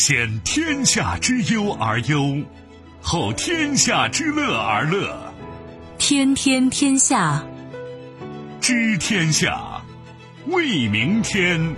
先天下之忧而忧，后天下之乐而乐。天天天下，知天下，为明天。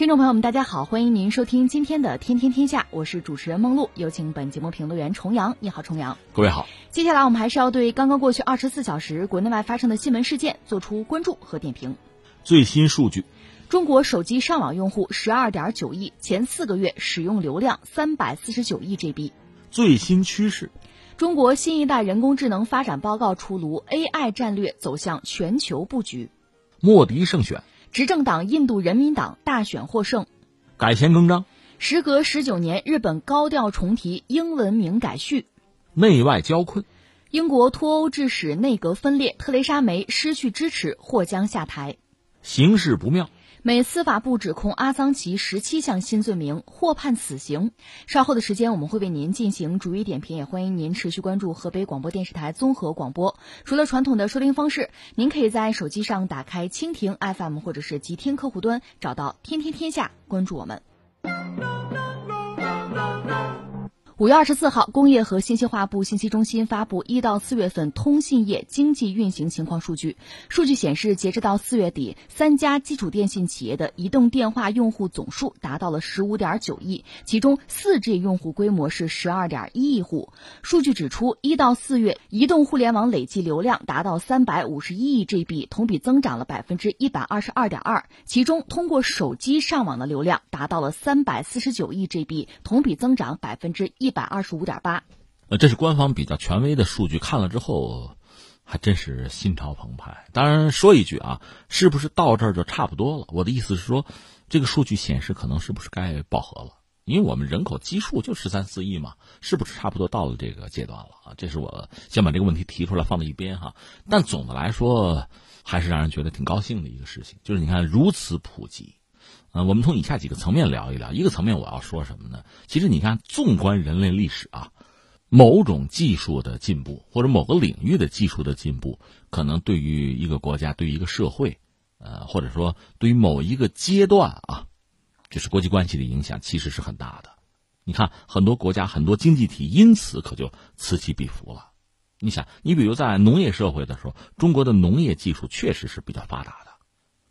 听众朋友们，大家好，欢迎您收听今天的《天天天下》，我是主持人梦露，有请本节目评论员重阳。你好，重阳。各位好。接下来我们还是要对刚刚过去二十四小时国内外发生的新闻事件做出关注和点评。最新数据：中国手机上网用户十二点九亿，前四个月使用流量三百四十九亿 GB。最新趋势：中国新一代人工智能发展报告出炉，AI 战略走向全球布局。莫迪胜选。执政党印度人民党大选获胜，改弦更张。时隔十九年，日本高调重提英文名改序。内外交困，英国脱欧致使内阁分裂，特蕾莎梅失去支持，或将下台。形势不妙。美司法部指控阿桑奇十七项新罪名，获判死刑。稍后的时间我们会为您进行逐一点评，也欢迎您持续关注河北广播电视台综合广播。除了传统的收听方式，您可以在手机上打开蜻蜓 FM 或者是极听客户端，找到“天天天下”，关注我们。五月二十四号，工业和信息化部信息中心发布一到四月份通信业经济运行情况数据。数据显示，截止到四月底，三家基础电信企业的移动电话用户总数达到了十五点九亿，其中四 G 用户规模是十二点一亿户。数据指出，一到四月，移动互联网累计流量达到三百五十一亿 GB，同比增长了百分之一百二十二点二。其中，通过手机上网的流量达到了三百四十九亿 GB，同比增长百分之一。一百二十五点八，呃，这是官方比较权威的数据，看了之后还真是心潮澎湃。当然说一句啊，是不是到这儿就差不多了？我的意思是说，这个数据显示可能是不是该饱和了？因为我们人口基数就十三四亿嘛，是不是差不多到了这个阶段了啊？这是我先把这个问题提出来放在一边哈。但总的来说，还是让人觉得挺高兴的一个事情，就是你看如此普及。呃，我们从以下几个层面聊一聊。一个层面我要说什么呢？其实你看，纵观人类历史啊，某种技术的进步或者某个领域的技术的进步，可能对于一个国家、对于一个社会，呃，或者说对于某一个阶段啊，就是国际关系的影响，其实是很大的。你看，很多国家、很多经济体因此可就此起彼伏了。你想，你比如在农业社会的时候，中国的农业技术确实是比较发达的。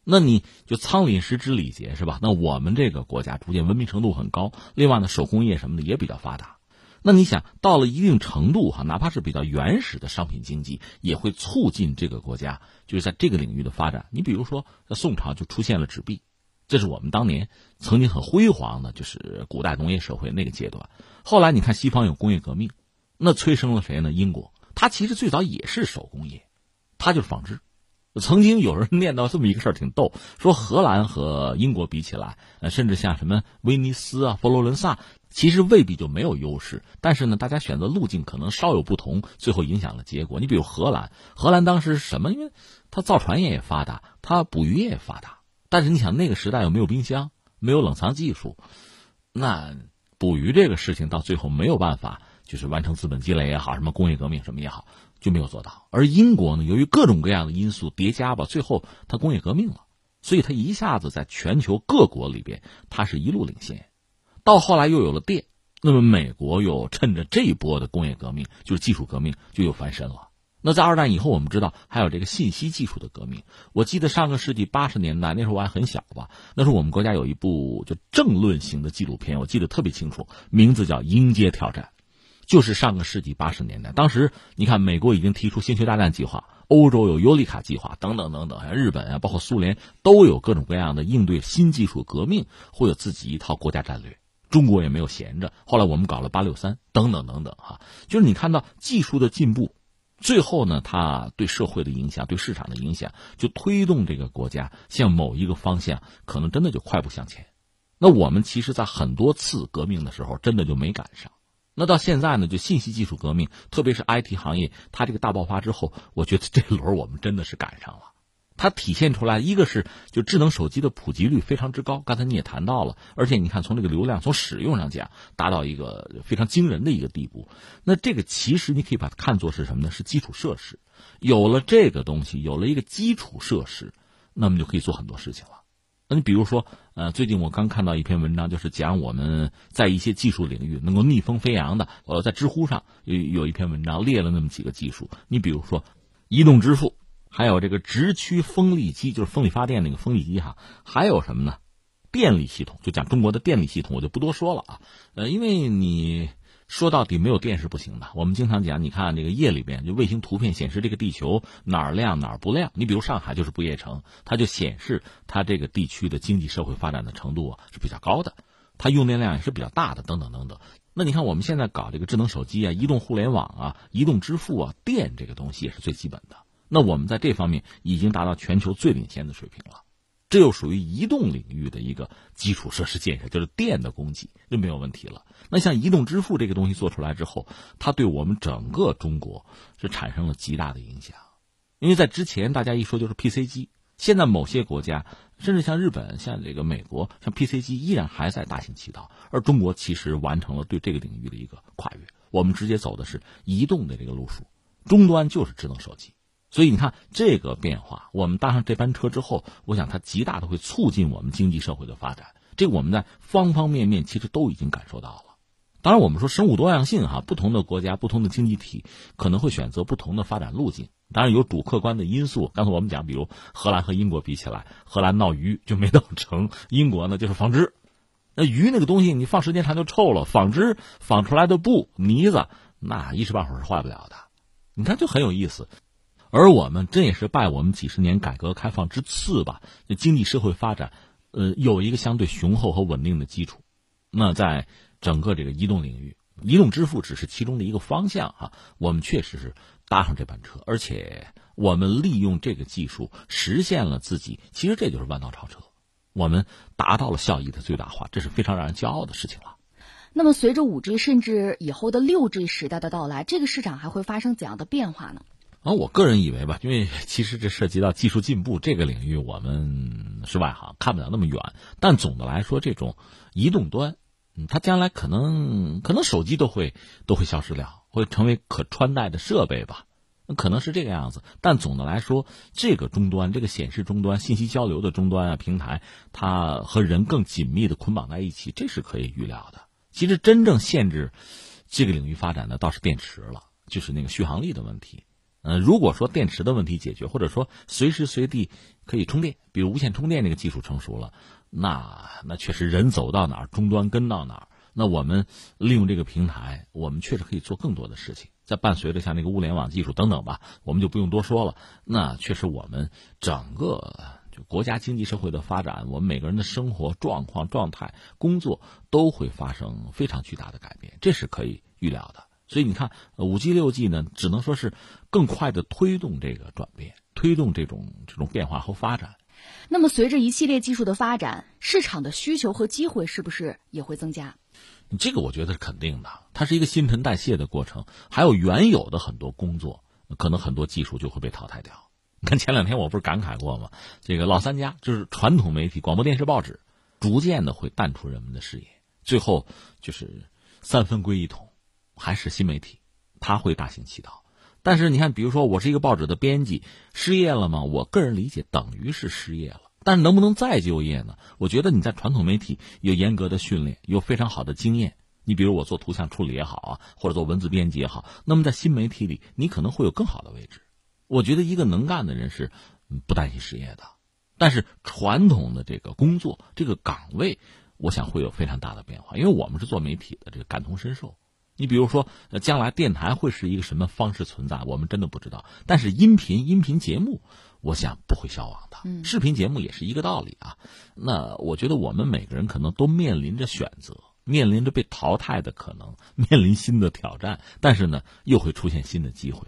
那你就仓廪实知礼节是吧？那我们这个国家逐渐文明程度很高，另外呢，手工业什么的也比较发达。那你想到了一定程度哈，哪怕是比较原始的商品经济，也会促进这个国家就是在这个领域的发展。你比如说，宋朝就出现了纸币，这是我们当年曾经很辉煌的，就是古代农业社会那个阶段。后来你看西方有工业革命，那催生了谁呢？英国，它其实最早也是手工业，它就是纺织。曾经有人 念叨这么一个事儿，挺逗，说荷兰和英国比起来，呃，甚至像什么威尼斯啊、佛罗伦萨，其实未必就没有优势。但是呢，大家选择路径可能稍有不同，最后影响了结果。你比如荷兰，荷兰当时什么？因为它造船业也发达，它捕鱼业也发达。但是你想，那个时代又没有冰箱，没有冷藏技术，那捕鱼这个事情到最后没有办法，就是完成资本积累也好，什么工业革命什么也好。就没有做到，而英国呢，由于各种各样的因素叠加吧，最后它工业革命了，所以它一下子在全球各国里边，它是一路领先。到后来又有了电，那么美国又趁着这一波的工业革命，就是技术革命，就又翻身了。那在二战以后，我们知道还有这个信息技术的革命。我记得上个世纪八十年代那时候我还很小吧，那时候我们国家有一部就政论型的纪录片，我记得特别清楚，名字叫《迎接挑战》。就是上个世纪八十年代，当时你看，美国已经提出星球大战计划，欧洲有尤里卡计划，等等等等，像日本啊，包括苏联都有各种各样的应对新技术革命，会有自己一套国家战略。中国也没有闲着，后来我们搞了八六三，等等等等，哈，就是你看到技术的进步，最后呢，它对社会的影响，对市场的影响，就推动这个国家向某一个方向，可能真的就快步向前。那我们其实，在很多次革命的时候，真的就没赶上。那到现在呢，就信息技术革命，特别是 IT 行业，它这个大爆发之后，我觉得这轮我们真的是赶上了。它体现出来一个是就智能手机的普及率非常之高，刚才你也谈到了，而且你看从这个流量从使用上讲达到一个非常惊人的一个地步。那这个其实你可以把它看作是什么呢？是基础设施。有了这个东西，有了一个基础设施，那么就可以做很多事情了。那你比如说，呃，最近我刚看到一篇文章，就是讲我们在一些技术领域能够逆风飞扬的。呃，在知乎上有有一篇文章列了那么几个技术，你比如说移动支付。还有这个直驱风力机，就是风力发电那个风力机哈。还有什么呢？电力系统，就讲中国的电力系统，我就不多说了啊。呃，因为你说到底没有电是不行的。我们经常讲，你看这个夜里边，就卫星图片显示这个地球哪儿亮哪儿不亮。你比如上海就是不夜城，它就显示它这个地区的经济社会发展的程度啊是比较高的，它用电量也是比较大的，等等等等。那你看我们现在搞这个智能手机啊、移动互联网啊、移动支付啊，电这个东西也是最基本的。那我们在这方面已经达到全球最领先的水平了，这又属于移动领域的一个基础设施建设，就是电的供给就没有问题了。那像移动支付这个东西做出来之后，它对我们整个中国是产生了极大的影响，因为在之前大家一说就是 PC 机，现在某些国家甚至像日本、像这个美国，像 PC 机依然还在大行其道，而中国其实完成了对这个领域的一个跨越，我们直接走的是移动的这个路数，终端就是智能手机。所以你看这个变化，我们搭上这班车之后，我想它极大的会促进我们经济社会的发展。这我们在方方面面其实都已经感受到了。当然，我们说生物多样性哈，不同的国家、不同的经济体可能会选择不同的发展路径。当然有主客观的因素。刚才我们讲，比如荷兰和英国比起来，荷兰闹鱼就没闹成，英国呢就是纺织。那鱼那个东西，你放时间长就臭了，纺织纺出来的布呢子，那一时半会儿是坏不了的。你看就很有意思。而我们这也是拜我们几十年改革开放之赐吧，经济社会发展，呃，有一个相对雄厚和稳定的基础。那在整个这个移动领域，移动支付只是其中的一个方向哈。我们确实是搭上这班车，而且我们利用这个技术实现了自己，其实这就是弯道超车，我们达到了效益的最大化，这是非常让人骄傲的事情了。那么，随着五 G 甚至以后的六 G 时代的到来，这个市场还会发生怎样的变化呢？而我个人以为吧，因为其实这涉及到技术进步这个领域，我们是外行，看不了那么远。但总的来说，这种移动端，嗯，它将来可能可能手机都会都会消失掉，会成为可穿戴的设备吧，可能是这个样子。但总的来说，这个终端，这个显示终端、信息交流的终端啊平台，它和人更紧密的捆绑在一起，这是可以预料的。其实真正限制这个领域发展的，倒是电池了，就是那个续航力的问题。呃，如果说电池的问题解决，或者说随时随地可以充电，比如无线充电这个技术成熟了，那那确实人走到哪儿，终端跟到哪儿。那我们利用这个平台，我们确实可以做更多的事情。在伴随着像那个物联网技术等等吧，我们就不用多说了。那确实我们整个就国家经济社会的发展，我们每个人的生活状况、状态、工作都会发生非常巨大的改变，这是可以预料的。所以你看，五 G、六 G 呢，只能说是更快的推动这个转变，推动这种这种变化和发展。那么，随着一系列技术的发展，市场的需求和机会是不是也会增加？这个我觉得是肯定的，它是一个新陈代谢的过程。还有原有的很多工作，可能很多技术就会被淘汰掉。你 看前两天我不是感慨过吗？这个老三家就是传统媒体、广播电视、报纸，逐渐的会淡出人们的视野，最后就是三分归一统。还是新媒体，它会大行其道。但是你看，比如说我是一个报纸的编辑，失业了吗？我个人理解等于是失业了。但是能不能再就业呢？我觉得你在传统媒体有严格的训练，有非常好的经验。你比如我做图像处理也好啊，或者做文字编辑也好，那么在新媒体里，你可能会有更好的位置。我觉得一个能干的人是不担心失业的。但是传统的这个工作这个岗位，我想会有非常大的变化，因为我们是做媒体的，这个感同身受。你比如说，将来电台会是一个什么方式存在，我们真的不知道。但是音频音频节目，我想不会消亡的。视频节目也是一个道理啊。那我觉得我们每个人可能都面临着选择，面临着被淘汰的可能，面临新的挑战。但是呢，又会出现新的机会。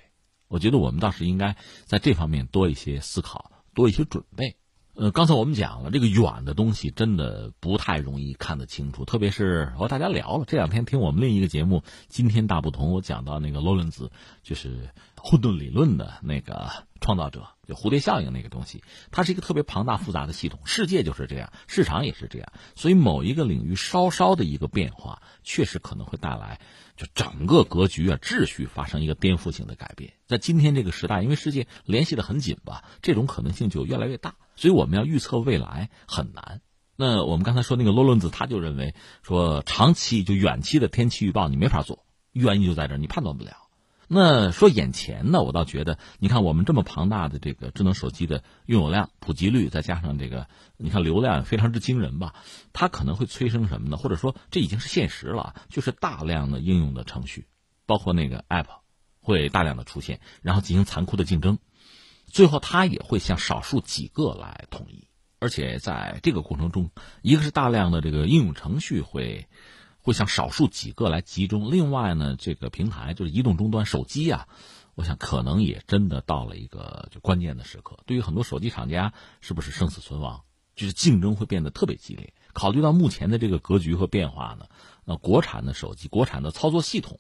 我觉得我们倒是应该在这方面多一些思考，多一些准备。呃，刚才我们讲了，这个远的东西真的不太容易看得清楚，特别是和大家聊了这两天听我们另一个节目《今天大不同》，我讲到那个罗伦兹，就是混沌理论的那个创造者，就蝴蝶效应那个东西，它是一个特别庞大复杂的系统。世界就是这样，市场也是这样，所以某一个领域稍稍的一个变化，确实可能会带来就整个格局啊、秩序发生一个颠覆性的改变。在今天这个时代，因为世界联系的很紧吧，这种可能性就越来越大，所以我们要预测未来很难。那我们刚才说那个罗伦兹，他就认为说，长期就远期的天气预报你没法做，原因就在这儿，你判断不了。那说眼前呢，我倒觉得，你看我们这么庞大的这个智能手机的拥有量、普及率，再加上这个，你看流量非常之惊人吧，它可能会催生什么呢？或者说这已经是现实了，就是大量的应用的程序，包括那个 App，会大量的出现，然后进行残酷的竞争，最后它也会向少数几个来统一，而且在这个过程中，一个是大量的这个应用程序会。会向少数几个来集中。另外呢，这个平台就是移动终端手机啊，我想可能也真的到了一个就关键的时刻。对于很多手机厂家，是不是生死存亡？就是竞争会变得特别激烈。考虑到目前的这个格局和变化呢，那国产的手机、国产的操作系统，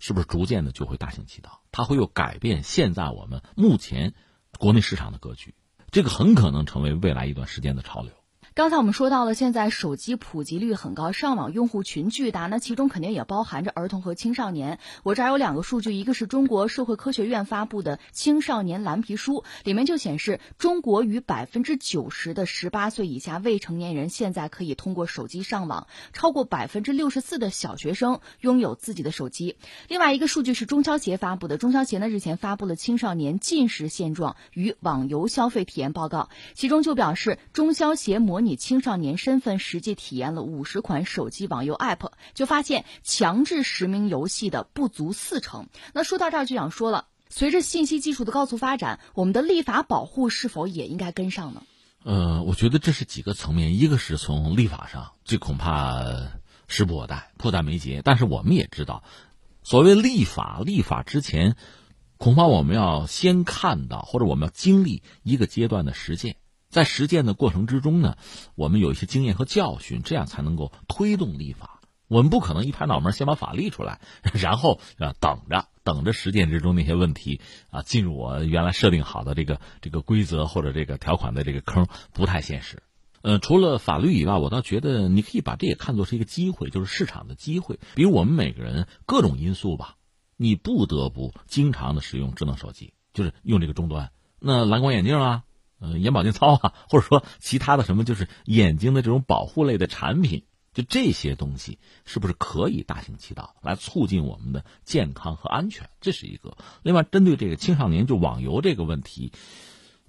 是不是逐渐的就会大行其道？它会又改变现在我们目前国内市场的格局。这个很可能成为未来一段时间的潮流。刚才我们说到了，现在手机普及率很高，上网用户群巨大，那其中肯定也包含着儿童和青少年。我这儿有两个数据，一个是中国社会科学院发布的《青少年蓝皮书》，里面就显示，中国逾百分之九十的十八岁以下未成年人现在可以通过手机上网，超过百分之六十四的小学生拥有自己的手机。另外一个数据是中消协发布的，中消协呢日前发布了青少年近视现状与网游消费体验报告，其中就表示，中消协模拟以青少年身份实际体验了五十款手机网游 App，就发现强制实名游戏的不足四成。那说到这儿就想说了，随着信息技术的高速发展，我们的立法保护是否也应该跟上呢？呃，我觉得这是几个层面，一个是从立法上，这恐怕时不我待，迫在眉睫。但是我们也知道，所谓立法，立法之前，恐怕我们要先看到，或者我们要经历一个阶段的实践。在实践的过程之中呢，我们有一些经验和教训，这样才能够推动立法。我们不可能一拍脑门先把法立出来，然后啊等着等着实践之中那些问题啊进入我原来设定好的这个这个规则或者这个条款的这个坑，不太现实。呃，除了法律以外，我倒觉得你可以把这也看作是一个机会，就是市场的机会。比如我们每个人各种因素吧，你不得不经常的使用智能手机，就是用这个终端。那蓝光眼镜啊。嗯，眼保健操啊，或者说其他的什么，就是眼睛的这种保护类的产品，就这些东西，是不是可以大行其道来促进我们的健康和安全？这是一个。另外，针对这个青少年就网游这个问题，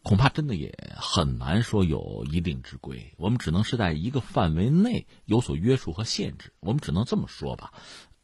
恐怕真的也很难说有一定之规。我们只能是在一个范围内有所约束和限制。我们只能这么说吧。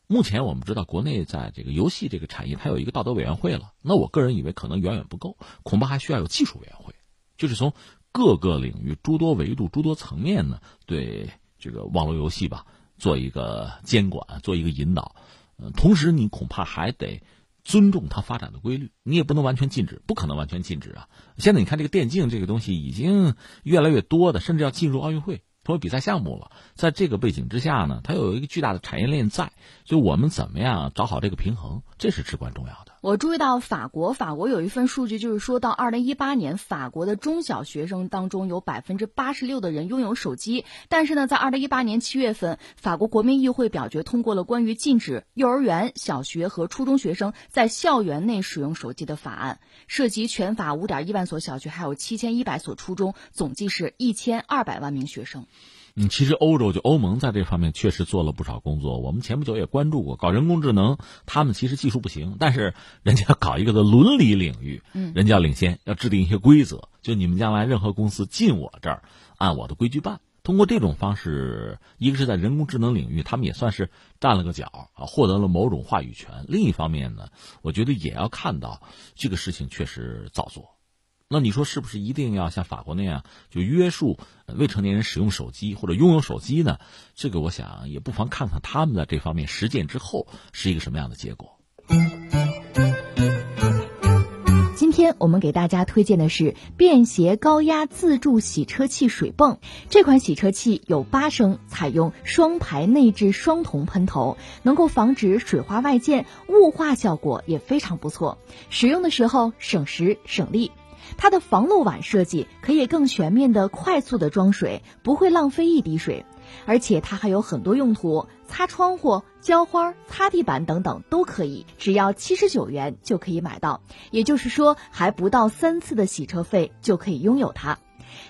目前我们知道，国内在这个游戏这个产业，它有一个道德委员会了。那我个人以为可能远远不够，恐怕还需要有技术委员会。就是从各个领域、诸多维度、诸多层面呢，对这个网络游戏吧做一个监管、做一个引导。嗯，同时你恐怕还得尊重它发展的规律，你也不能完全禁止，不可能完全禁止啊。现在你看这个电竞这个东西已经越来越多的，甚至要进入奥运会。成为比赛项目了，在这个背景之下呢，它有一个巨大的产业链在，就我们怎么样找好这个平衡，这是至关重要的。我注意到法国，法国有一份数据，就是说到二零一八年，法国的中小学生当中有百分之八十六的人拥有手机。但是呢，在二零一八年七月份，法国国民议会表决通过了关于禁止幼儿园、小学和初中学生在校园内使用手机的法案，涉及全法五点一万所小学，还有七千一百所初中，总计是一千二百万名学生。嗯，其实欧洲就欧盟在这方面确实做了不少工作。我们前不久也关注过，搞人工智能，他们其实技术不行，但是人家 搞一个的伦理领域，嗯，人家要领先，要制定一些规则，就你们将来任何公司进我这儿，按我的规矩办。通过这种方式，一个是在人工智能领域，他们也算是站了个脚啊，获得了某种话语权。另一方面呢，我觉得也要看到这个事情确实造作。那你说是不是一定要像法国那样就约束未成年人使用手机或者拥有手机呢？这个我想也不妨看看他们的这方面实践之后是一个什么样的结果。今天我们给大家推荐的是便携高压自助洗车器水泵。这款洗车器有八升，采用双排内置双铜喷头，能够防止水花外溅，雾化效果也非常不错。使用的时候省时省力。它的防漏碗设计可以更全面的、快速的装水，不会浪费一滴水。而且它还有很多用途，擦窗户、浇花、擦地板等等都可以，只要七十九元就可以买到。也就是说，还不到三次的洗车费就可以拥有它。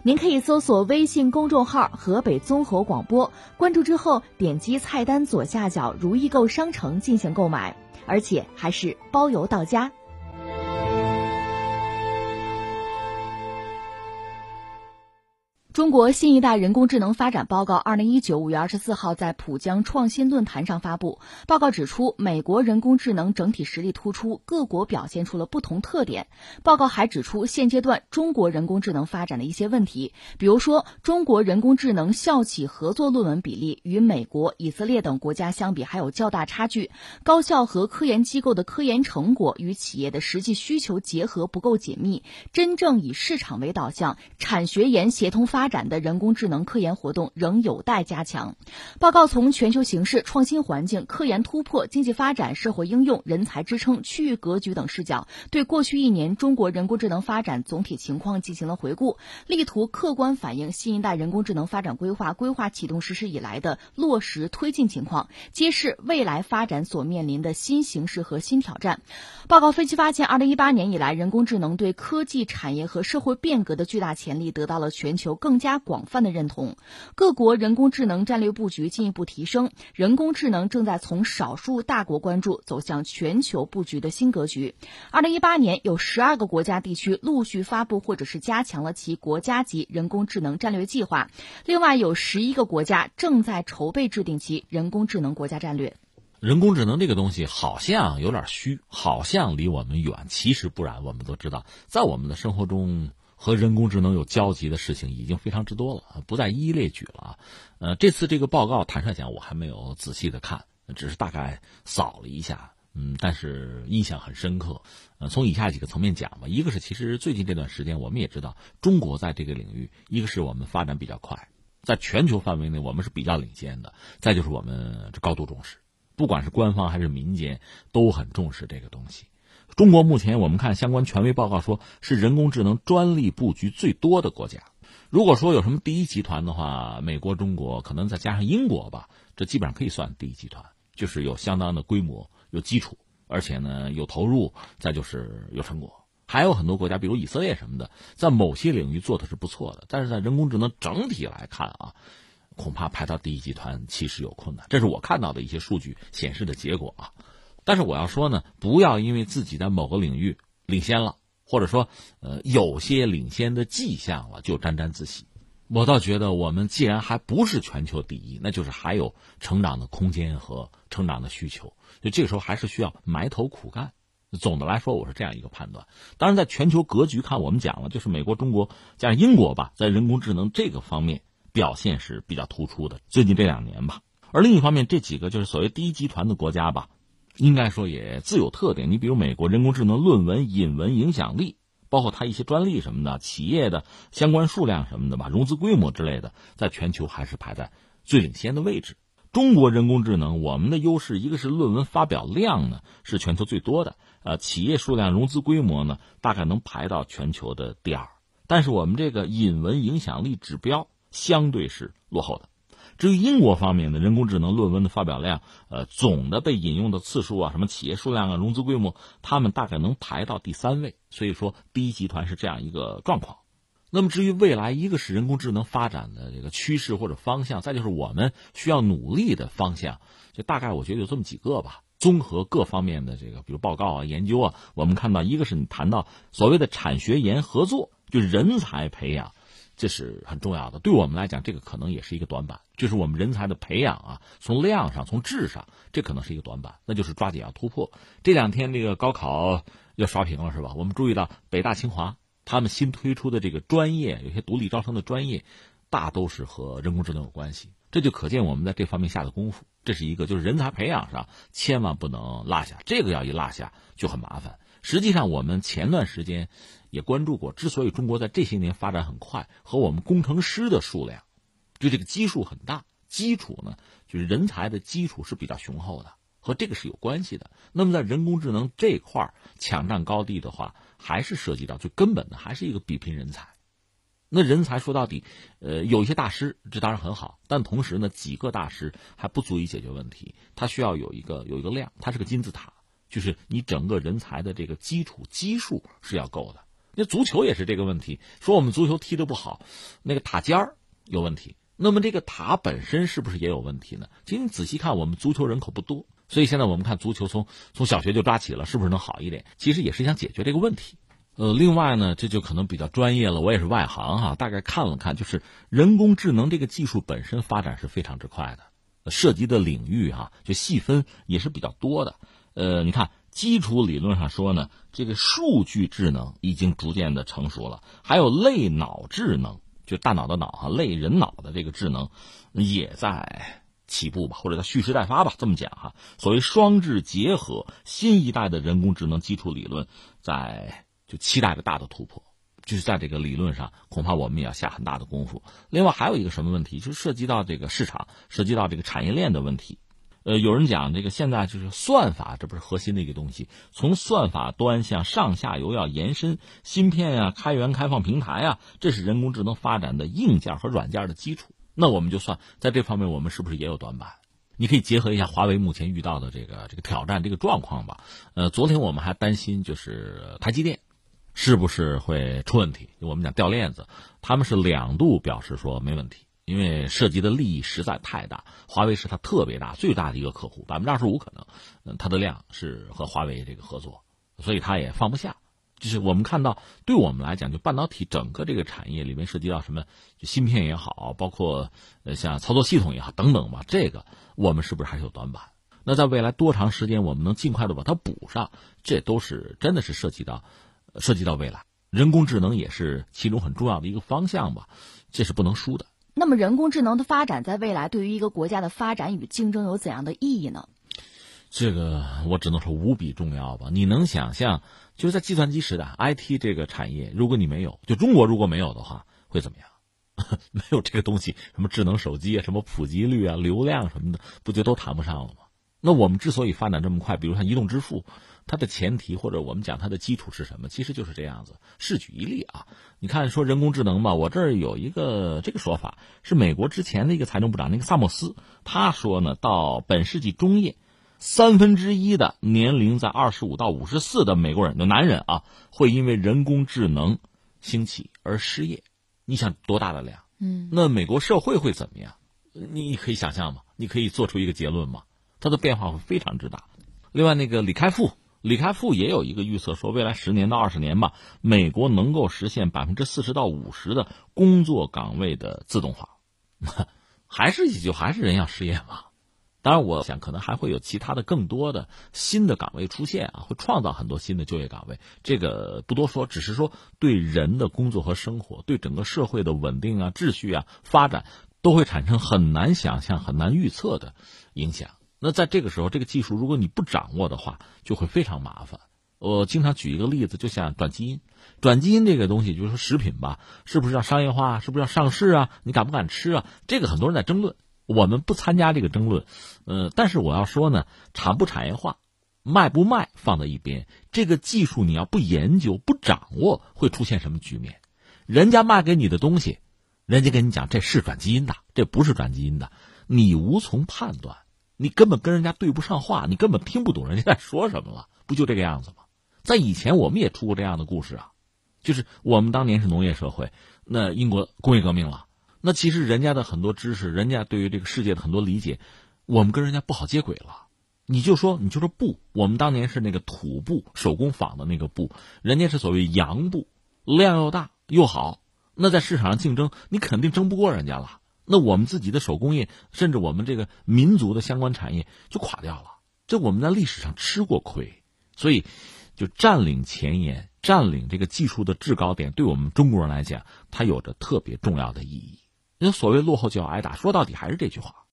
您可以搜索微信公众号“河北综合广播”，关注之后点击菜单左下角“如意购商城”进行购买，而且还是包邮到家。中国新一代人工智能发展报告二零一九五月二十四号在浦江创新论坛上发布。报告指出，美国人工智能整体实力突出，各国表现出了不同特点。报告还指出，现阶段中国人工智能发展的一些问题，比如说，中国人工智能校企合作论文比例与美国、以色列等国家相比还有较大差距；高校和科研机构的科研成果与企业的实际需求结合不够紧密；真正以市场为导向、产学研协同发。发展的人工智能科研活动仍有待加强。报告从全球形势、创新环境、科研突破、经济发展、社会应用、人才支撑、区域格局等视角，对过去一年中国人工智能发展总体情况进行了回顾，力图客观反映新一代人工智能发展规划规划启动实施以来的落实推进情况，揭示未来发展所面临的新形势和新挑战。报告分析发现，二零一八年以来，人工智能对科技产业和社会变革的巨大潜力得到了全球更。更加广泛的认同，各国人工智能战略布局进一步提升，人工智能正在从少数大国关注走向全球布局的新格局。二零一八年，有十二个国家地区陆续发布或者是加强了其国家级人工智能战略计划，另外有十一个国家正在筹备制定其人工智能国家战略。人工智能这个东西好像有点虚，好像离我们远，其实不然。我们都知道，在我们的生活中。和人工智能有交集的事情已经非常之多了，不再一一列举了啊。呃，这次这个报告，坦率讲，我还没有仔细的看，只是大概扫了一下。嗯，但是印象很深刻。呃，从以下几个层面讲吧，一个是其实最近这段时间，我们也知道中国在这个领域，一个是我们发展比较快，在全球范围内我们是比较领先的。再就是我们高度重视，不管是官方还是民间都很重视这个东西。中国目前我们看相关权威报告说是人工智能专利布局最多的国家。如果说有什么第一集团的话，美国、中国可能再加上英国吧，这基本上可以算第一集团，就是有相当的规模、有基础，而且呢有投入，再就是有成果。还有很多国家，比如以色列什么的，在某些领域做的是不错的，但是在人工智能整体来看啊，恐怕排到第一集团其实有困难。这是我看到的一些数据显示的结果啊。但是我要说呢，不要因为自己在某个领域领先了，或者说呃有些领先的迹象了，就沾沾自喜。我倒觉得，我们既然还不是全球第一，那就是还有成长的空间和成长的需求。就这个时候，还是需要埋头苦干。总的来说，我是这样一个判断。当然，在全球格局看，我们讲了，就是美国、中国加上英国吧，在人工智能这个方面表现是比较突出的。最近这两年吧，而另一方面，这几个就是所谓第一集团的国家吧。应该说也自有特点。你比如美国人工智能论文引文影响力，包括它一些专利什么的，企业的相关数量什么的吧，融资规模之类的，在全球还是排在最领先的位置。中国人工智能，我们的优势一个是论文发表量呢是全球最多的，呃，企业数量、融资规模呢大概能排到全球的第二，但是我们这个引文影响力指标相对是落后的。至于英国方面的人工智能论文的发表量，呃，总的被引用的次数啊，什么企业数量啊，融资规模，他们大概能排到第三位。所以说，第一集团是这样一个状况。那么，至于未来，一个是人工智能发展的这个趋势或者方向，再就是我们需要努力的方向，就大概我觉得有这么几个吧。综合各方面的这个，比如报告啊、研究啊，我们看到，一个是你谈到所谓的产学研合作，就人才培养。这是很重要的，对我们来讲，这个可能也是一个短板，就是我们人才的培养啊，从量上、从质上，这可能是一个短板，那就是抓紧要突破。这两天这个高考要刷屏了，是吧？我们注意到北大、清华他们新推出的这个专业，有些独立招生的专业，大都是和人工智能有关系，这就可见我们在这方面下的功夫。这是一个，就是人才培养上千万不能落下，这个要一落下就很麻烦。实际上，我们前段时间也关注过，之所以中国在这些年发展很快，和我们工程师的数量，就这个基数很大，基础呢，就是人才的基础是比较雄厚的，和这个是有关系的。那么在人工智能这块抢占高地的话，还是涉及到最根本的，还是一个比拼人才。那人才说到底，呃，有一些大师，这当然很好，但同时呢，几个大师还不足以解决问题，它需要有一个有一个量，它是个金字塔，就是你整个人才的这个基础基数是要够的。那足球也是这个问题，说我们足球踢得不好，那个塔尖儿有问题，那么这个塔本身是不是也有问题呢？其实你仔细看，我们足球人口不多，所以现在我们看足球从从小学就抓起了，是不是能好一点？其实也是想解决这个问题。呃，另外呢，这就可能比较专业了。我也是外行哈，大概看了看，就是人工智能这个技术本身发展是非常之快的，涉及的领域哈，就细分也是比较多的。呃，你看，基础理论上说呢，这个数据智能已经逐渐的成熟了，还有类脑智能，就大脑的脑哈，类人脑的这个智能也在起步吧，或者叫蓄势待发吧，这么讲哈。所谓双智结合，新一代的人工智能基础理论在。就期待着大的突破，就是在这个理论上，恐怕我们也要下很大的功夫。另外还有一个什么问题，就涉及到这个市场，涉及到这个产业链的问题。呃，有人讲这个现在就是算法，这不是核心的一个东西，从算法端向上下游要延伸芯片啊、开源开放平台啊，这是人工智能发展的硬件和软件的基础。那我们就算在这方面，我们是不是也有短板？你可以结合一下华为目前遇到的这个这个挑战、这个状况吧。呃，昨天我们还担心就是台积电。是不是会出问题？我们讲掉链子，他们是两度表示说没问题，因为涉及的利益实在太大。华为是他特别大、最大的一个客户，百分之二十五可能，嗯，它的量是和华为这个合作，所以他也放不下。就是我们看到，对我们来讲，就半导体整个这个产业里面涉及到什么，就芯片也好，包括呃像操作系统也好等等吧，这个我们是不是还是有短板？那在未来多长时间我们能尽快的把它补上？这都是真的是涉及到。涉及到未来，人工智能也是其中很重要的一个方向吧，这是不能输的。那么，人工智能的发展在未来对于一个国家的发展与竞争有怎样的意义呢？这个我只能说无比重要吧。你能想象，就是在计算机时代，IT 这个产业，如果你没有，就中国如果没有的话，会怎么样？没有这个东西，什么智能手机啊，什么普及率啊，流量什么的，不就都谈不上了吗？那我们之所以发展这么快，比如像移动支付。它的前提或者我们讲它的基础是什么？其实就是这样子。试举一例啊，你看说人工智能吧，我这儿有一个这个说法，是美国之前的一个财政部长那个萨默斯，他说呢，到本世纪中叶，三分之一的年龄在二十五到五十四的美国人的男人啊，会因为人工智能兴起而失业。你想多大的量？嗯，那美国社会会怎么样？你可以想象吗？你可以做出一个结论吗？它的变化会非常之大。另外，那个李开复。李开复也有一个预测，说未来十年到二十年吧，美国能够实现百分之四十到五十的工作岗位的自动化，还是就还是人要失业嘛？当然，我想可能还会有其他的更多的新的岗位出现啊，会创造很多新的就业岗位。这个不多说，只是说对人的工作和生活，对整个社会的稳定啊、秩序啊、发展，都会产生很难想象、很难预测的影响。那在这个时候，这个技术如果你不掌握的话，就会非常麻烦。我经常举一个例子，就像转基因，转基因这个东西，就是说食品吧，是不是要商业化，是不是要上市啊？你敢不敢吃啊？这个很多人在争论，我们不参加这个争论。呃，但是我要说呢，产不产业化，卖不卖放在一边，这个技术你要不研究、不掌握，会出现什么局面？人家卖给你的东西，人家跟你讲这是转基因的，这不是转基因的，你无从判断。你根本跟人家对不上话，你根本听不懂人家在说什么了，不就这个样子吗？在以前我们也出过这样的故事啊，就是我们当年是农业社会，那英国工业革命了，那其实人家的很多知识，人家对于这个世界的很多理解，我们跟人家不好接轨了。你就说，你就说布，我们当年是那个土布，手工纺的那个布，人家是所谓洋布，量又大又好，那在市场上竞争，你肯定争不过人家了。那我们自己的手工业，甚至我们这个民族的相关产业就垮掉了。这我们在历史上吃过亏，所以就占领前沿、占领这个技术的制高点，对我们中国人来讲，它有着特别重要的意义。那所谓落后就要挨打，说到底还是这句话。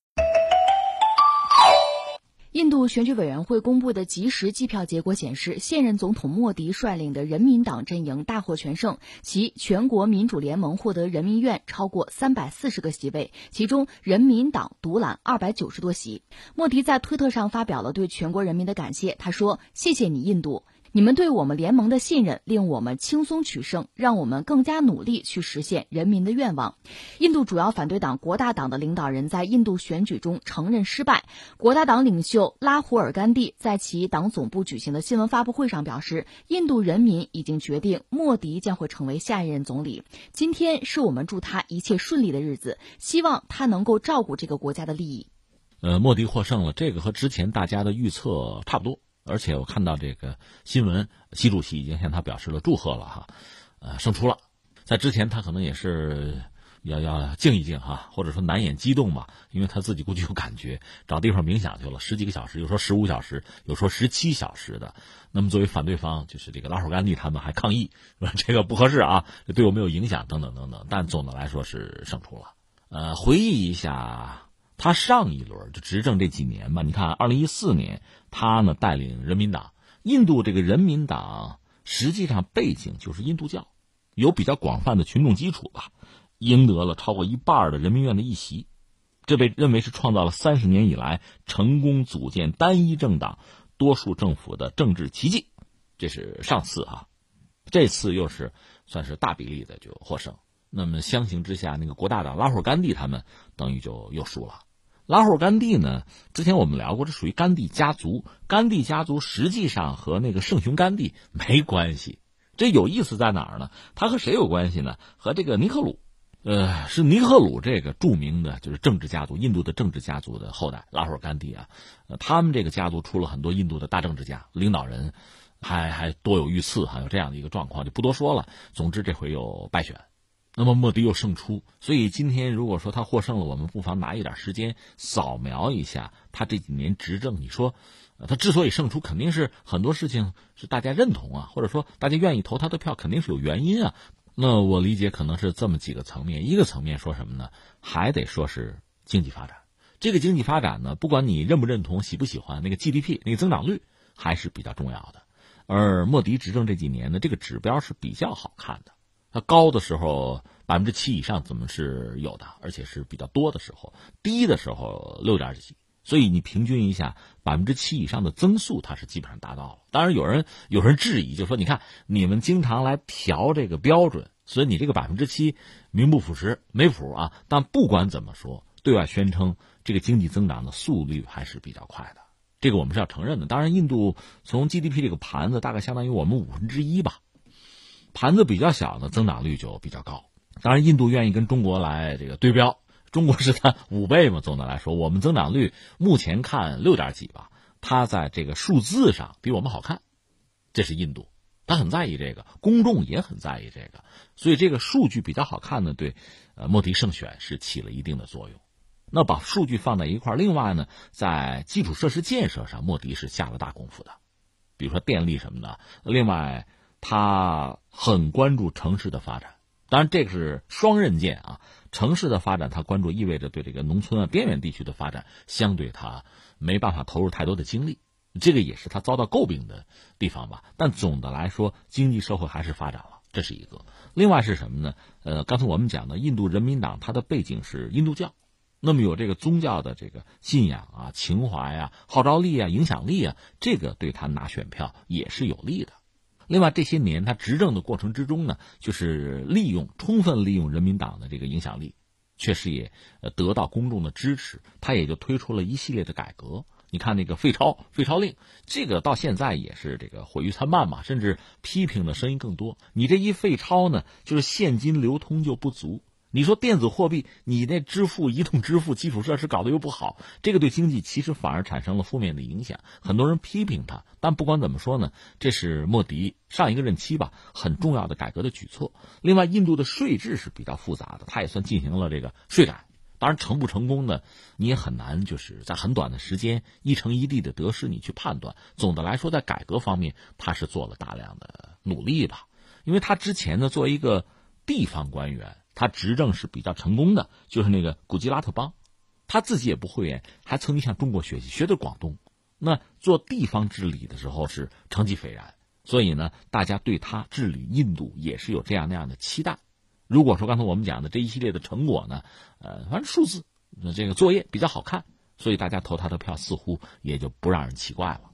印度选举委员会公布的即时计票结果显示，现任总统莫迪率领的人民党阵营大获全胜，其全国民主联盟获得人民院超过三百四十个席位，其中人民党独揽二百九十多席。莫迪在推特上发表了对全国人民的感谢，他说：“谢谢你，印度。”你们对我们联盟的信任，令我们轻松取胜，让我们更加努力去实现人民的愿望。印度主要反对党国大党的领导人在印度选举中承认失败。国大党领袖拉胡尔·甘地在其党总部举行的新闻发布会上表示，印度人民已经决定莫迪将会成为下一任总理。今天是我们祝他一切顺利的日子，希望他能够照顾这个国家的利益。呃，莫迪获胜了，这个和之前大家的预测差不多。而且我看到这个新闻，习主席已经向他表示了祝贺了哈，呃，胜出了。在之前他可能也是要要静一静哈，或者说难掩激动吧，因为他自己估计有感觉，找地方冥想去了十几个小时，有说十五小时，有说十七小时的。那么作为反对方，就是这个拉手甘地他们还抗议说 这个不合适啊，对我们有影响等等等等。但总的来说是胜出了。呃，回忆一下。他上一轮就执政这几年吧，你看，二零一四年他呢带领人民党，印度这个人民党实际上背景就是印度教，有比较广泛的群众基础吧，赢得了超过一半的人民院的议席，这被认为是创造了三十年以来成功组建单一政党多数政府的政治奇迹。这是上次哈，这次又是算是大比例的就获胜。那么相形之下，那个国大党拉霍尔甘地他们等于就又输了。拉霍尔甘地呢？之前我们聊过，这属于甘地家族。甘地家族实际上和那个圣雄甘地没关系。这有意思在哪儿呢？他和谁有关系呢？和这个尼赫鲁，呃，是尼赫鲁这个著名的就是政治家族，印度的政治家族的后代。拉霍尔甘地啊，他们这个家族出了很多印度的大政治家、领导人，还还多有遇刺，还有这样的一个状况，就不多说了。总之，这回又败选。那么莫迪又胜出，所以今天如果说他获胜了，我们不妨拿一点时间扫描一下他这几年执政。你说，他之所以胜出，肯定是很多事情是大家认同啊，或者说大家愿意投他的票，肯定是有原因啊。那我理解可能是这么几个层面，一个层面说什么呢？还得说是经济发展。这个经济发展呢，不管你认不认同、喜不喜欢，那个 GDP 那个增长率还是比较重要的。而莫迪执政这几年呢，这个指标是比较好看的。它高的时候百分之七以上怎么是有的，而且是比较多的时候，低的时候六点几，所以你平均一下百分之七以上的增速，它是基本上达到了。当然有人有人质疑，就说你看你们经常来调这个标准，所以你这个百分之七名不副实，没谱啊。但不管怎么说，对外宣称这个经济增长的速率还是比较快的，这个我们是要承认的。当然，印度从 GDP 这个盘子大概相当于我们五分之一吧。盘子比较小的增长率就比较高，当然印度愿意跟中国来这个对标，中国是它五倍嘛。总的来说，我们增长率目前看六点几吧，它在这个数字上比我们好看，这是印度，他很在意这个，公众也很在意这个，所以这个数据比较好看呢，对，呃，莫迪胜选是起了一定的作用。那把数据放在一块另外呢，在基础设施建设上，莫迪是下了大功夫的，比如说电力什么的，另外。他很关注城市的发展，当然这个是双刃剑啊。城市的发展，他关注意味着对这个农村啊、边远地区的发展，相对他没办法投入太多的精力，这个也是他遭到诟病的地方吧。但总的来说，经济社会还是发展了，这是一个。另外是什么呢？呃，刚才我们讲的印度人民党，它的背景是印度教，那么有这个宗教的这个信仰啊、情怀啊、号召力啊、影响力啊，这个对他拿选票也是有利的。另外，这些年他执政的过程之中呢，就是利用充分利用人民党的这个影响力，确实也呃得到公众的支持。他也就推出了一系列的改革。你看那个废钞废钞令，这个到现在也是这个毁誉参半嘛，甚至批评的声音更多。你这一废钞呢，就是现金流通就不足。你说电子货币，你那支付、移动支付基础设施搞得又不好，这个对经济其实反而产生了负面的影响。很多人批评他，但不管怎么说呢，这是莫迪上一个任期吧很重要的改革的举措。另外，印度的税制是比较复杂的，他也算进行了这个税改。当然，成不成功呢，你也很难就是在很短的时间一成一地的得失你去判断。总的来说，在改革方面，他是做了大量的努力吧，因为他之前呢，作为一个地方官员。他执政是比较成功的，就是那个古吉拉特邦，他自己也不会，还曾经向中国学习，学的广东，那做地方治理的时候是成绩斐然，所以呢，大家对他治理印度也是有这样那样的期待。如果说刚才我们讲的这一系列的成果呢，呃，反正数字，这个作业比较好看，所以大家投他的票似乎也就不让人奇怪了。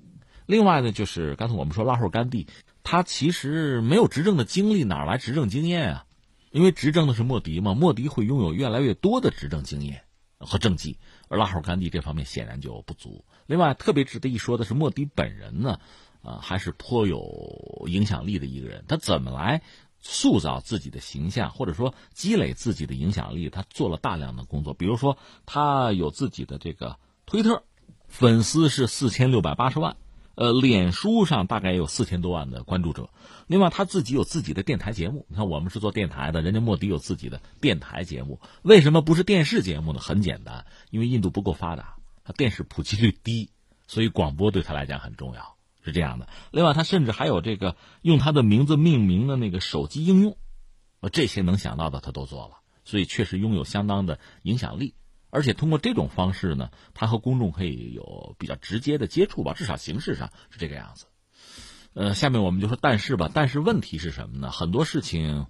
另外呢，就是刚才我们说拉霍甘地，他其实没有执政的经历，哪来执政经验啊？因为执政的是莫迪嘛，莫迪会拥有越来越多的执政经验和政绩，而拉尔甘地这方面显然就不足。另外，特别值得一说的是，莫迪本人呢，呃，还是颇有影响力的一个人。他怎么来塑造自己的形象，或者说积累自己的影响力？他做了大量的工作，比如说，他有自己的这个推特，粉丝是四千六百八十万。呃，脸书上大概有四千多万的关注者，另外他自己有自己的电台节目。你看，我们是做电台的，人家莫迪有自己的电台节目，为什么不是电视节目呢？很简单，因为印度不够发达，他电视普及率低，所以广播对他来讲很重要，是这样的。另外，他甚至还有这个用他的名字命名的那个手机应用，这些能想到的他都做了，所以确实拥有相当的影响力。而且通过这种方式呢，他和公众可以有比较直接的接触吧，至少形式上是这个样子。呃，下面我们就说但是吧，但是问题是什么呢？很多事情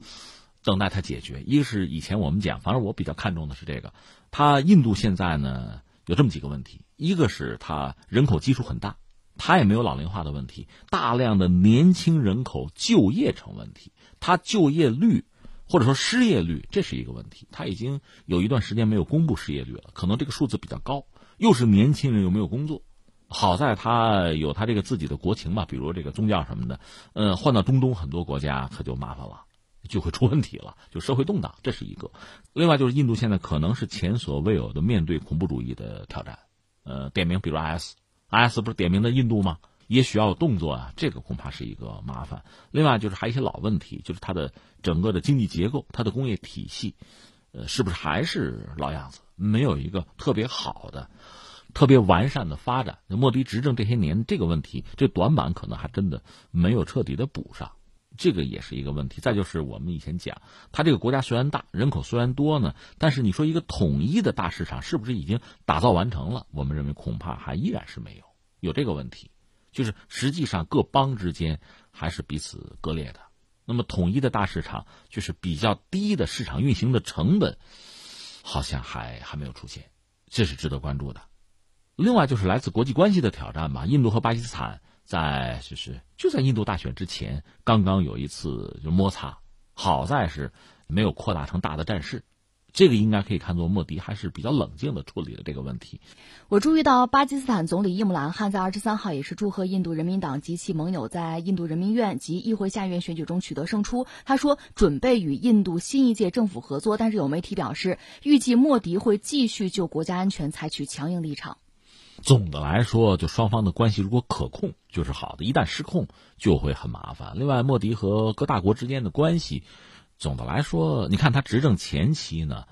等待他解决。一个是以前我们讲，反正我比较看重的是这个，他印度现在呢有这么几个问题：一个是他人口基数很大，他也没有老龄化的问题，大量的年轻人口就业成问题，他就业率。或者说失业率，这是一个问题。他已经有一段时间没有公布失业率了，可能这个数字比较高。又是年轻人又没有工作，好在他有他这个自己的国情吧，比如这个宗教什么的。呃，换到中东很多国家可就麻烦了，就会出问题了，就社会动荡，这是一个。另外就是印度现在可能是前所未有的面对恐怖主义的挑战。呃，点名比如 IS，IS 不是点名的印度吗？也需要有动作啊，这个恐怕是一个麻烦。另外就是还有一些老问题，就是它的整个的经济结构、它的工业体系，呃，是不是还是老样子，没有一个特别好的、特别完善的发展？莫迪执政这些年，这个问题这短板可能还真的没有彻底的补上，这个也是一个问题。再就是我们以前讲，他这个国家虽然大，人口虽然多呢，但是你说一个统一的大市场是不是已经打造完成了？我们认为恐怕还依然是没有，有这个问题。就是实际上各邦之间还是彼此割裂的，那么统一的大市场就是比较低的市场运行的成本，好像还还没有出现，这是值得关注的。另外就是来自国际关系的挑战吧，印度和巴基斯坦在就是就在印度大选之前刚刚有一次就摩擦，好在是没有扩大成大的战事。这个应该可以看作莫迪还是比较冷静的处理了这个问题。我注意到巴基斯坦总理伊姆兰汗在二十三号也是祝贺印度人民党及其盟友在印度人民院及议会下院选举中取得胜出。他说准备与印度新一届政府合作，但是有媒体表示，预计莫迪会继续就国家安全采取强硬立场。总的来说，就双方的关系如果可控就是好的，一旦失控就会很麻烦。另外，莫迪和各大国之间的关系。总的来说，你看他执政前期呢，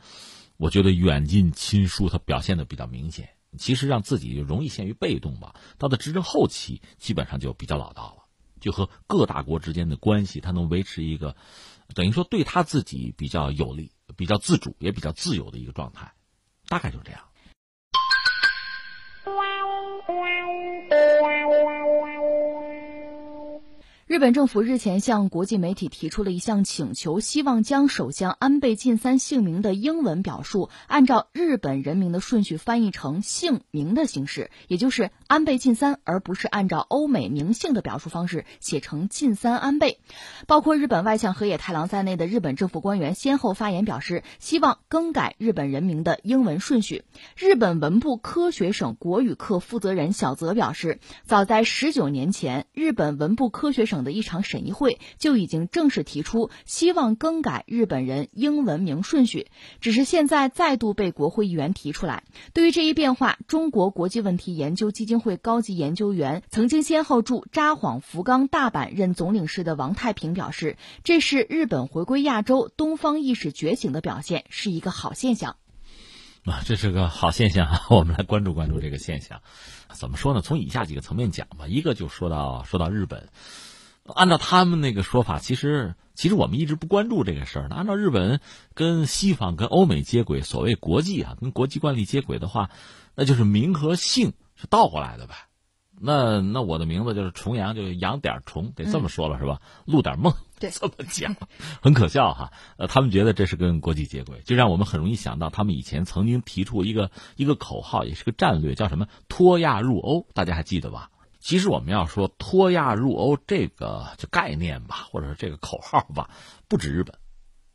我觉得远近亲疏他表现的比较明显，其实让自己就容易陷于被动吧。到了执政后期，基本上就比较老道了，就和各大国之间的关系，他能维持一个等于说对他自己比较有利、比较自主也比较自由的一个状态，大概就是这样。日本政府日前向国际媒体提出了一项请求，希望将首相安倍晋三姓名的英文表述按照日本人名的顺序翻译成姓名的形式，也就是安倍晋三，而不是按照欧美名姓的表述方式写成晋三安倍。包括日本外相河野太郎在内的日本政府官员先后发言表示，希望更改日本人名的英文顺序。日本文部科学省国语课负责人小泽表示，早在十九年前，日本文部科学省的。一场审议会就已经正式提出希望更改日本人英文名顺序，只是现在再度被国会议员提出来。对于这一变化，中国国际问题研究基金会高级研究员、曾经先后驻札幌、福冈、大阪任总领事的王太平表示：“这是日本回归亚洲、东方意识觉醒的表现，是一个好现象。”啊，这是个好现象啊，我们来关注关注这个现象。怎么说呢？从以下几个层面讲吧，一个就说到说到日本。按照他们那个说法，其实其实我们一直不关注这个事儿呢。按照日本跟西方、跟欧美接轨，所谓国际啊，跟国际惯例接轨的话，那就是名和姓是倒过来的呗。那那我的名字就是重阳，就是阳点虫，得这么说了是吧？录点梦，对，这么讲，很可笑哈。呃，他们觉得这是跟国际接轨，就让我们很容易想到他们以前曾经提出一个一个口号，也是个战略，叫什么“脱亚入欧”，大家还记得吧？其实我们要说“脱亚入欧”这个就概念吧，或者是这个口号吧，不止日本，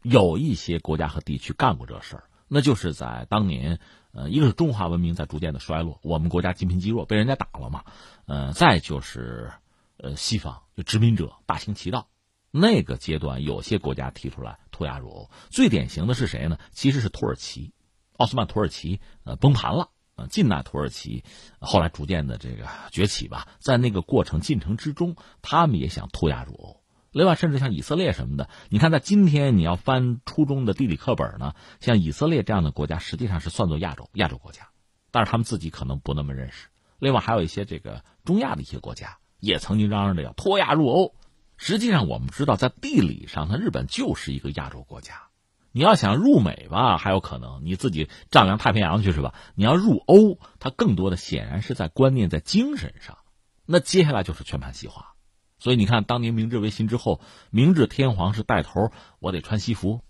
有一些国家和地区干过这事儿，那就是在当年。呃，一个是中华文明在逐渐的衰落，我们国家积贫积弱，被人家打了嘛。呃，再就是，呃，西方就殖民者大行其道，那个阶段有些国家提出来脱亚入欧，最典型的是谁呢？其实是土耳其，奥斯曼土耳其呃崩盘了，呃，近代土耳其后来逐渐的这个崛起吧，在那个过程进程之中，他们也想脱亚入欧。另外，甚至像以色列什么的，你看，在今天你要翻初中的地理课本呢，像以色列这样的国家，实际上是算作亚洲亚洲国家，但是他们自己可能不那么认识。另外，还有一些这个中亚的一些国家，也曾经嚷嚷着要脱亚入欧。实际上，我们知道，在地理上，它日本就是一个亚洲国家。你要想入美吧，还有可能你自己丈量太平洋去是吧？你要入欧，它更多的显然是在观念、在精神上。那接下来就是全盘西化。所以你看，当年明治维新之后，明治天皇是带头，我得穿西服，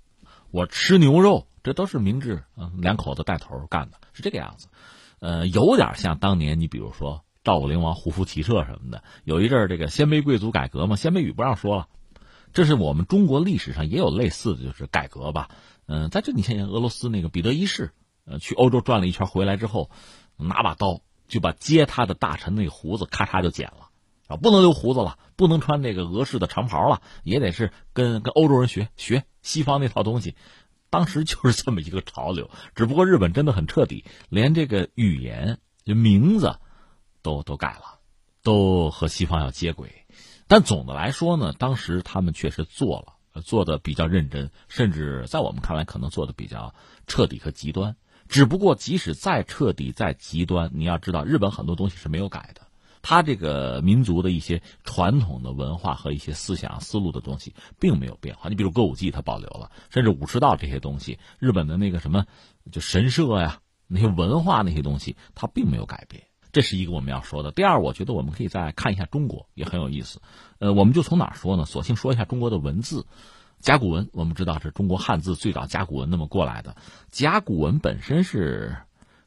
我吃牛肉，这都是明治两口子带头干的，是这个样子。呃，有点像当年你比如说赵武灵王胡服骑射什么的，有一阵这个鲜卑贵族改革嘛，鲜卑语不让说了，这是我们中国历史上也有类似的就是改革吧。嗯，在这你像俄罗斯那个彼得一世，呃，去欧洲转了一圈回来之后，拿把刀就把接他的大臣那个胡子咔嚓就剪了。啊，不能留胡子了，不能穿那个俄式的长袍了，也得是跟跟欧洲人学学西方那套东西。当时就是这么一个潮流，只不过日本真的很彻底，连这个语言就名字都都改了，都和西方要接轨。但总的来说呢，当时他们确实做了，做的比较认真，甚至在我们看来可能做的比较彻底和极端。只不过即使再彻底、再极端，你要知道，日本很多东西是没有改的。他这个民族的一些传统的文化和一些思想思路的东西并没有变化。你比如歌舞伎，它保留了，甚至武士道这些东西，日本的那个什么就神社呀，那些文化那些东西，它并没有改变。这是一个我们要说的。第二，我觉得我们可以再看一下中国，也很有意思。呃，我们就从哪儿说呢？索性说一下中国的文字，甲骨文。我们知道是中国汉字最早甲骨文那么过来的。甲骨文本身是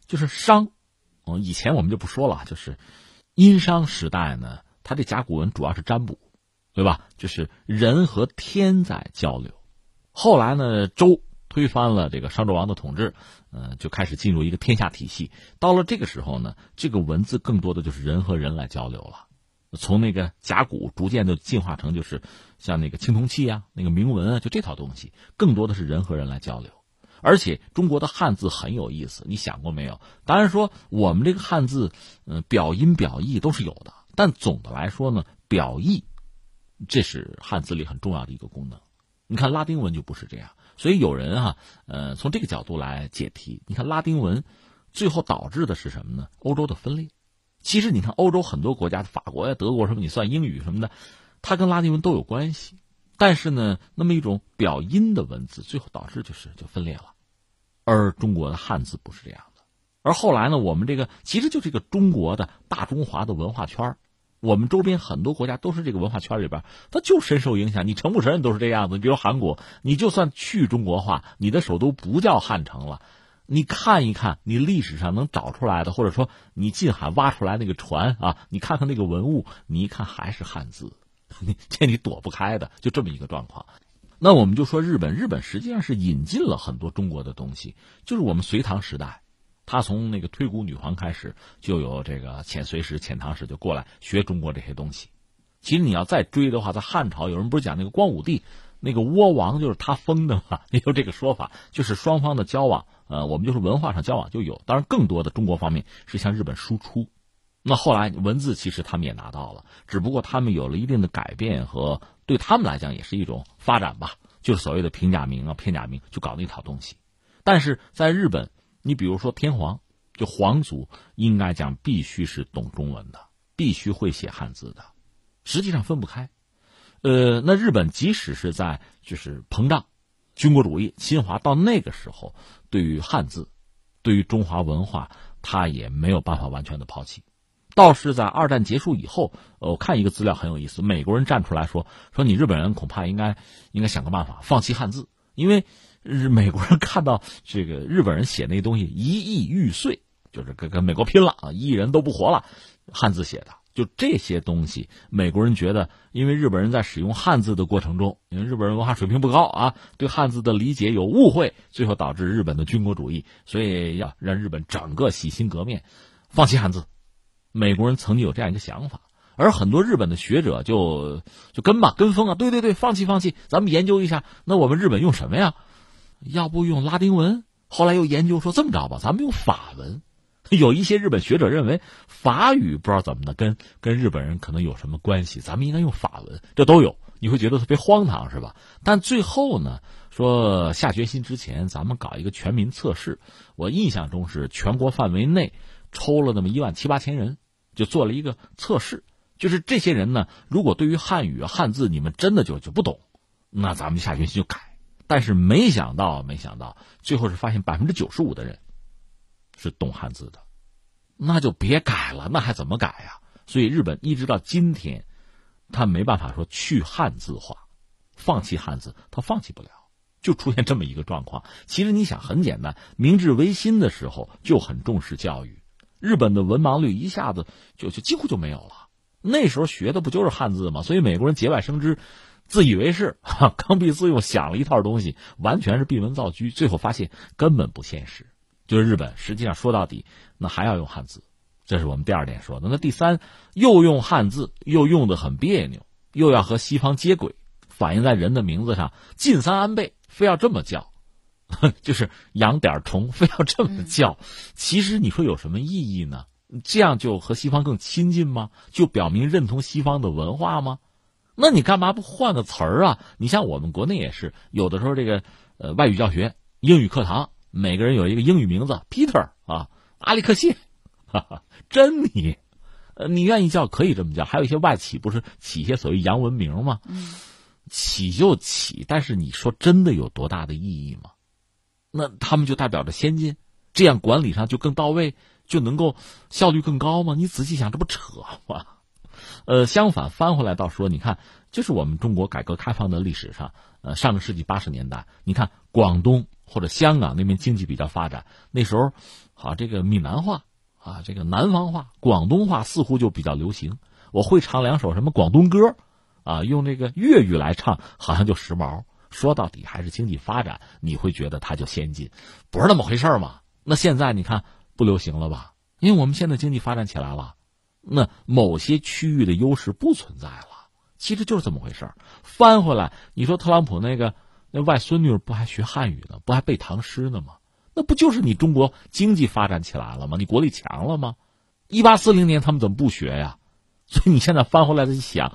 就是商，哦，以前我们就不说了，就是。殷商时代呢，它这甲骨文主要是占卜，对吧？就是人和天在交流。后来呢，周推翻了这个商纣王的统治，呃，就开始进入一个天下体系。到了这个时候呢，这个文字更多的就是人和人来交流了。从那个甲骨逐渐的进化成就是像那个青铜器啊、那个铭文啊，就这套东西，更多的是人和人来交流。而且中国的汉字很有意思，你想过没有？当然说我们这个汉字，嗯，表音表意都是有的，但总的来说呢，表意，这是汉字里很重要的一个功能。你看拉丁文就不是这样，所以有人哈，呃，从这个角度来解题。你看拉丁文，最后导致的是什么呢？欧洲的分裂。其实你看欧洲很多国家，法国呀、德国什么，你算英语什么的，它跟拉丁文都有关系。但是呢，那么一种表音的文字，最后导致就是就分裂了，而中国的汉字不是这样的。而后来呢，我们这个其实就是一个中国的大中华的文化圈我们周边很多国家都是这个文化圈里边，它就深受影响。你承不承认都是这样子。你比如韩国，你就算去中国化，你的首都不叫汉城了，你看一看你历史上能找出来的，或者说你近海挖出来那个船啊，你看看那个文物，你一看还是汉字。这你躲不开的，就这么一个状况。那我们就说日本，日本实际上是引进了很多中国的东西。就是我们隋唐时代，他从那个推古女皇开始，就有这个遣隋使、遣唐使就过来学中国这些东西。其实你要再追的话，在汉朝，有人不是讲那个光武帝，那个倭王就是他封的嘛，也有这个说法，就是双方的交往，呃，我们就是文化上交往就有。当然，更多的中国方面是向日本输出。那后来文字其实他们也拿到了，只不过他们有了一定的改变和对他们来讲也是一种发展吧，就是所谓的平假名啊、片假名，就搞那套东西。但是在日本，你比如说天皇，就皇族，应该讲必须是懂中文的，必须会写汉字的，实际上分不开。呃，那日本即使是在就是膨胀、军国主义侵华到那个时候，对于汉字，对于中华文化，他也没有办法完全的抛弃。倒是在二战结束以后，呃，我看一个资料很有意思，美国人站出来说说你日本人恐怕应该应该想个办法放弃汉字，因为日美国人看到这个日本人写那东西一亿玉碎，就是跟跟美国拼了啊，一亿人都不活了，汉字写的。就这些东西，美国人觉得，因为日本人在使用汉字的过程中，因为日本人文化水平不高啊，对汉字的理解有误会，最后导致日本的军国主义，所以要让日本整个洗心革面，放弃汉字。美国人曾经有这样一个想法，而很多日本的学者就就跟吧，跟风啊，对对对，放弃放弃，咱们研究一下，那我们日本用什么呀？要不用拉丁文？后来又研究说，这么着吧，咱们用法文。有一些日本学者认为法语不知道怎么的跟跟日本人可能有什么关系，咱们应该用法文，这都有，你会觉得特别荒唐是吧？但最后呢，说下决心之前，咱们搞一个全民测试。我印象中是全国范围内抽了那么一万七八千人，就做了一个测试，就是这些人呢，如果对于汉语汉字你们真的就就不懂，那咱们下决心就改。但是没想到，没想到最后是发现百分之九十五的人。是懂汉字的，那就别改了，那还怎么改呀？所以日本一直到今天，他没办法说去汉字化，放弃汉字，他放弃不了，就出现这么一个状况。其实你想很简单，明治维新的时候就很重视教育，日本的文盲率一下子就就几乎就没有了。那时候学的不就是汉字吗？所以美国人节外生枝，自以为是，哈 刚愎自用，想了一套东西，完全是闭门造车，最后发现根本不现实。就是日本，实际上说到底，那还要用汉字，这是我们第二点说的。那第三，又用汉字，又用的很别扭，又要和西方接轨，反映在人的名字上，近三安倍非要这么叫，就是养点虫，非要这么叫。其实你说有什么意义呢？这样就和西方更亲近吗？就表明认同西方的文化吗？那你干嘛不换个词儿啊？你像我们国内也是，有的时候这个呃外语教学、英语课堂。每个人有一个英语名字，Peter 啊，阿里克谢，哈哈，珍妮，呃，你愿意叫可以这么叫。还有一些外企不是起一些所谓洋文名吗？起就起，但是你说真的有多大的意义吗？那他们就代表着先进，这样管理上就更到位，就能够效率更高吗？你仔细想，这不扯吗？呃，相反翻回来倒说，你看，就是我们中国改革开放的历史上，呃，上个世纪八十年代，你看广东。或者香港那边经济比较发展，那时候，好这个闽南话啊，这个南方话、广东话似乎就比较流行。我会唱两首什么广东歌，啊，用这个粤语来唱，好像就时髦。说到底还是经济发展，你会觉得它就先进，不是那么回事嘛？那现在你看不流行了吧？因为我们现在经济发展起来了，那某些区域的优势不存在了。其实就是这么回事儿翻回来，你说特朗普那个。那外孙女不还学汉语呢？不还背唐诗呢吗？那不就是你中国经济发展起来了吗？你国力强了吗？一八四零年他们怎么不学呀？所以你现在翻回来再想，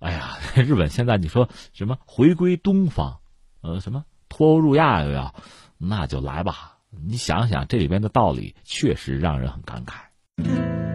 哎呀，日本现在你说什么回归东方，呃，什么脱欧入亚又要，那就来吧。你想想这里边的道理，确实让人很感慨。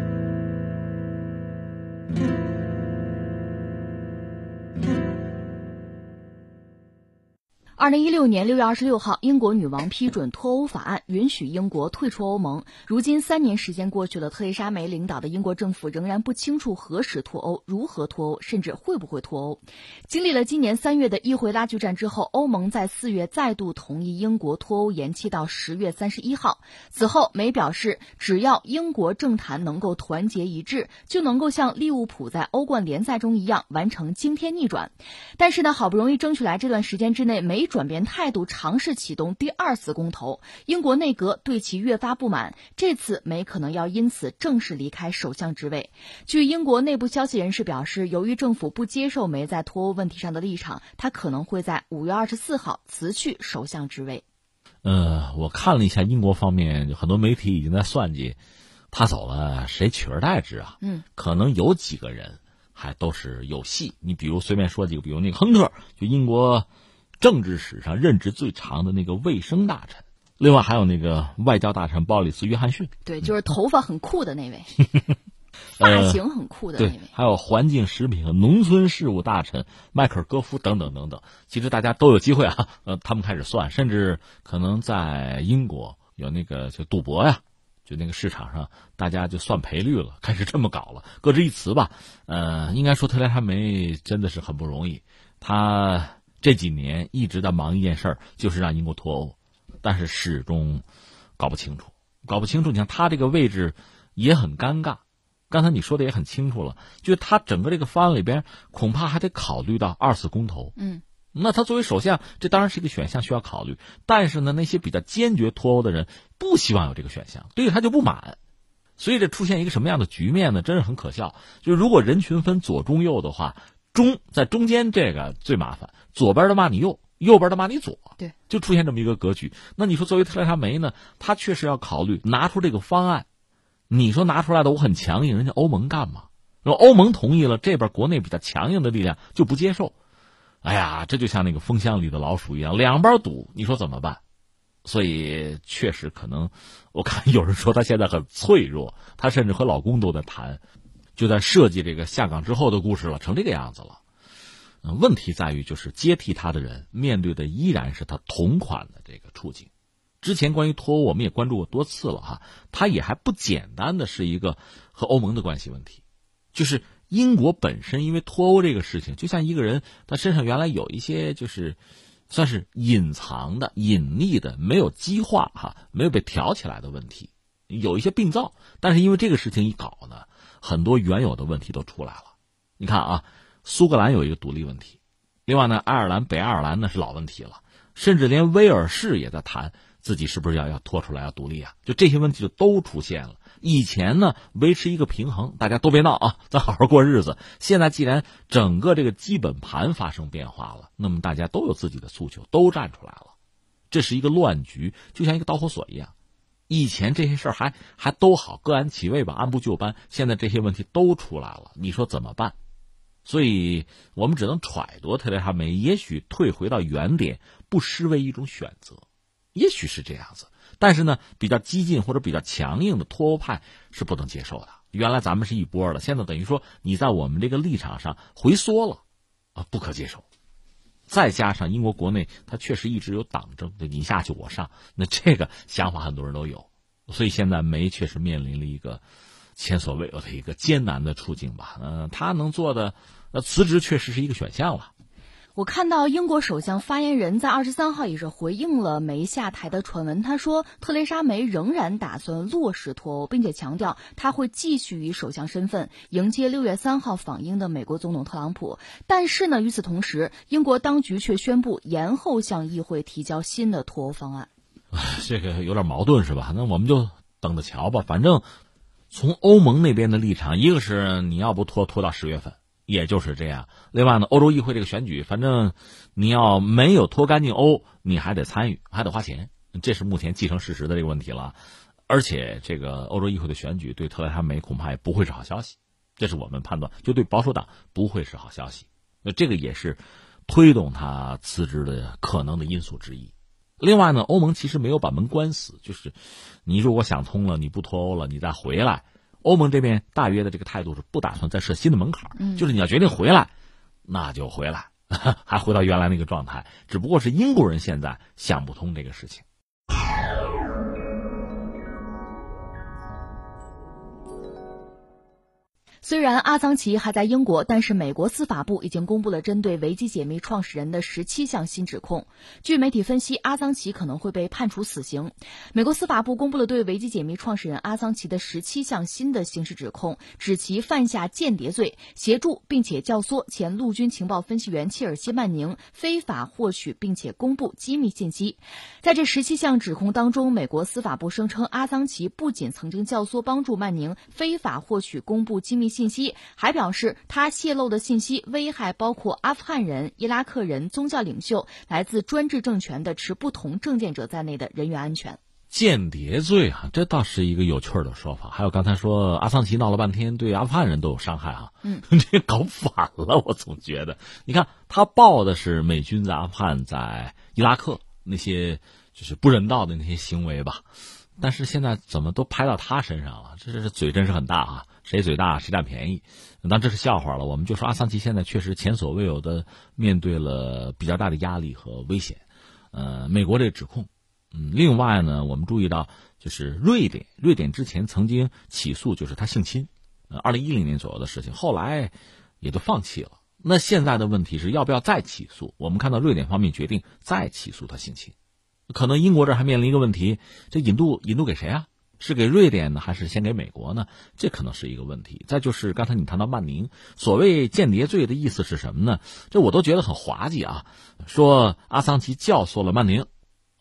二零一六年六月二十六号，英国女王批准脱欧法案，允许英国退出欧盟。如今三年时间过去了，特蕾莎梅领导的英国政府仍然不清楚何时脱欧、如何脱欧，甚至会不会脱欧。经历了今年三月的议会拉锯战之后，欧盟在四月再度同意英国脱欧延期到十月三十一号。此后，梅表示，只要英国政坛能够团结一致，就能够像利物浦在欧冠联赛中一样完成惊天逆转。但是呢，好不容易争取来这段时间之内梅没。转变态度，尝试启动第二次公投。英国内阁对其越发不满，这次梅可能要因此正式离开首相职位。据英国内部消息人士表示，由于政府不接受梅在脱欧问题上的立场，他可能会在五月二十四号辞去首相职位。呃，我看了一下英国方面，很多媒体已经在算计，他走了谁取而代之啊？嗯，可能有几个人还都是有戏。你比如随便说几个，比如那个亨特，就英国。政治史上任职最长的那个卫生大臣，另外还有那个外交大臣鲍里斯·约翰逊，对，就是头发很酷的那位，发型很酷的那位，还有环境、食品和农村事务大臣迈克尔·戈夫等等等等。其实大家都有机会啊，呃，他们开始算，甚至可能在英国有那个就赌博呀，就那个市场上，大家就算赔率了，开始这么搞了。各执一词吧。呃，应该说特蕾莎梅真的是很不容易，他这几年一直在忙一件事儿，就是让英国脱欧，但是始终搞不清楚，搞不清楚。你看他这个位置也很尴尬。刚才你说的也很清楚了，就是他整个这个方案里边，恐怕还得考虑到二次公投。嗯，那他作为首相，这当然是一个选项需要考虑。但是呢，那些比较坚决脱欧的人不希望有这个选项，对他就不满。所以这出现一个什么样的局面呢？真是很可笑。就是如果人群分左中右的话，中在中间这个最麻烦，左边的骂你右，右边的骂你左，对，就出现这么一个格局。那你说作为特蕾莎梅呢，她确实要考虑拿出这个方案。你说拿出来的我很强硬，人家欧盟干嘛？说欧盟同意了，这边国内比较强硬的力量就不接受。哎呀，这就像那个风箱里的老鼠一样，两边堵，你说怎么办？所以确实可能，我看有人说她现在很脆弱，她甚至和老公都在谈，就在设计这个下岗之后的故事了，成这个样子了。嗯，问题在于就是接替他的人面对的依然是他同款的这个处境。之前关于脱欧，我们也关注过多次了哈，他也还不简单的是一个和欧盟的关系问题，就是英国本身因为脱欧这个事情，就像一个人他身上原来有一些就是算是隐藏的、隐匿的、没有激化哈、没有被挑起来的问题，有一些病灶，但是因为这个事情一搞呢，很多原有的问题都出来了。你看啊，苏格兰有一个独立问题，另外呢，爱尔兰、北爱尔兰那是老问题了，甚至连威尔士也在谈。自己是不是要要拖出来要独立啊？就这些问题就都出现了。以前呢，维持一个平衡，大家都别闹啊，咱好好过日子。现在既然整个这个基本盘发生变化了，那么大家都有自己的诉求，都站出来了，这是一个乱局，就像一个导火索一样。以前这些事儿还还都好，各安其位吧，按部就班。现在这些问题都出来了，你说怎么办？所以我们只能揣度特蕾莎梅，也许退回到原点，不失为一种选择。也许是这样子，但是呢，比较激进或者比较强硬的脱欧派是不能接受的。原来咱们是一波的，现在等于说你在我们这个立场上回缩了，啊，不可接受。再加上英国国内它确实一直有党争，就你下去我上，那这个想法很多人都有，所以现在梅确实面临了一个前所未有的一个艰难的处境吧。嗯，他能做的，那辞职确实是一个选项了。我看到英国首相发言人在二十三号也是回应了梅下台的传闻。他说，特蕾莎梅仍然打算落实脱欧，并且强调他会继续以首相身份迎接六月三号访英的美国总统特朗普。但是呢，与此同时，英国当局却宣布延后向议会提交新的脱欧方案。这个有点矛盾是吧？那我们就等着瞧吧。反正从欧盟那边的立场，一个是你要不拖拖到十月份。也就是这样。另外呢，欧洲议会这个选举，反正你要没有脱干净欧，你还得参与，还得花钱。这是目前既成事实的这个问题了。而且，这个欧洲议会的选举对特雷莎梅恐怕也不会是好消息。这是我们判断，就对保守党不会是好消息。那这个也是推动他辞职的可能的因素之一。另外呢，欧盟其实没有把门关死，就是你如果想通了，你不脱欧了，你再回来。欧盟这边大约的这个态度是不打算再设新的门槛，就是你要决定回来，那就回来，还回到原来那个状态。只不过是英国人现在想不通这个事情。虽然阿桑奇还在英国，但是美国司法部已经公布了针对维基解密创始人的十七项新指控。据媒体分析，阿桑奇可能会被判处死刑。美国司法部公布了对维基解密创始人阿桑奇的十七项新的刑事指控，指其犯下间谍罪，协助并且教唆前陆军情报分析员切尔西·曼宁非法获取并且公布机密信息。在这十七项指控当中，美国司法部声称阿桑奇不仅曾经教唆帮助曼宁非法获取公布机密。信息还表示，他泄露的信息危害包括阿富汗人、伊拉克人、宗教领袖、来自专制政权的持不同政见者在内的人员安全。间谍罪啊，这倒是一个有趣的说法。还有刚才说阿桑奇闹了半天，对阿富汗人都有伤害啊，嗯，这搞反了。我总觉得，你看他报的是美军在阿富汗、在伊拉克那些就是不人道的那些行为吧，但是现在怎么都拍到他身上了？这这嘴真是很大啊！谁嘴大谁占便宜，那这是笑话了。我们就说阿桑奇现在确实前所未有的面对了比较大的压力和危险。呃，美国这指控，嗯，另外呢，我们注意到就是瑞典，瑞典之前曾经起诉就是他性侵，呃，二零一零年左右的事情，后来也就放弃了。那现在的问题是要不要再起诉？我们看到瑞典方面决定再起诉他性侵，可能英国这还面临一个问题，这引渡引渡给谁啊？是给瑞典呢，还是先给美国呢？这可能是一个问题。再就是刚才你谈到曼宁，所谓间谍罪的意思是什么呢？这我都觉得很滑稽啊！说阿桑奇教唆了曼宁，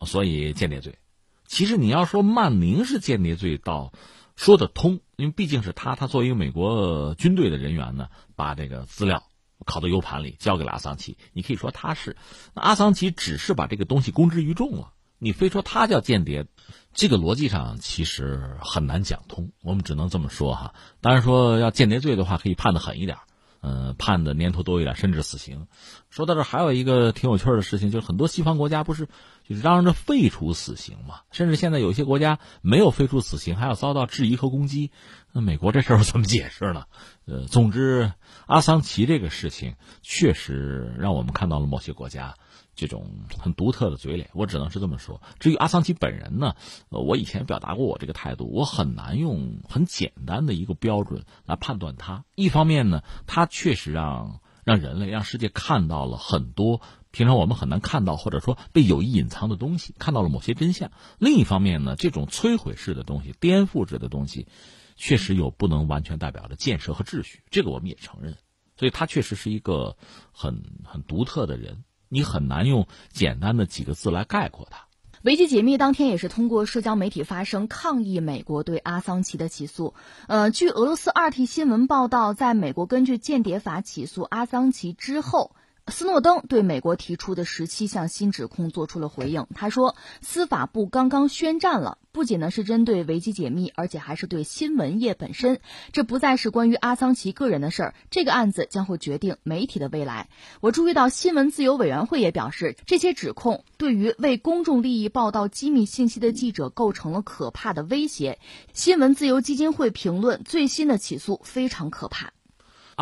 所以间谍罪。其实你要说曼宁是间谍罪，倒说得通，因为毕竟是他，他作为一个美国军队的人员呢，把这个资料拷到 U 盘里交给了阿桑奇，你可以说他是。那阿桑奇只是把这个东西公之于众了。你非说他叫间谍，这个逻辑上其实很难讲通。我们只能这么说哈。当然说要间谍罪的话，可以判的狠一点，嗯，判的年头多一点，甚至死刑。说到这还有一个挺有趣的事情，就是很多西方国家不是就是嚷嚷着废除死刑嘛？甚至现在有些国家没有废除死刑，还要遭到质疑和攻击。那美国这事儿怎么解释呢？呃，总之，阿桑奇这个事情确实让我们看到了某些国家。这种很独特的嘴脸，我只能是这么说。至于阿桑奇本人呢，呃，我以前表达过我这个态度，我很难用很简单的一个标准来判断他。一方面呢，他确实让让人类、让世界看到了很多平常我们很难看到或者说被有意隐藏的东西，看到了某些真相。另一方面呢，这种摧毁式的东西、颠覆式的东西，确实有不能完全代表的建设和秩序，这个我们也承认。所以他确实是一个很很独特的人。你很难用简单的几个字来概括它。维基解密当天也是通过社交媒体发声抗议美国对阿桑奇的起诉。呃，据俄罗斯二 T 新闻报道，在美国根据间谍法起诉阿桑奇之后。斯诺登对美国提出的十七项新指控做出了回应。他说，司法部刚刚宣战了，不仅呢是针对维基解密，而且还是对新闻业本身。这不再是关于阿桑奇个人的事儿，这个案子将会决定媒体的未来。我注意到新闻自由委员会也表示，这些指控对于为公众利益报道机密信息的记者构成了可怕的威胁。新闻自由基金会评论最新的起诉非常可怕。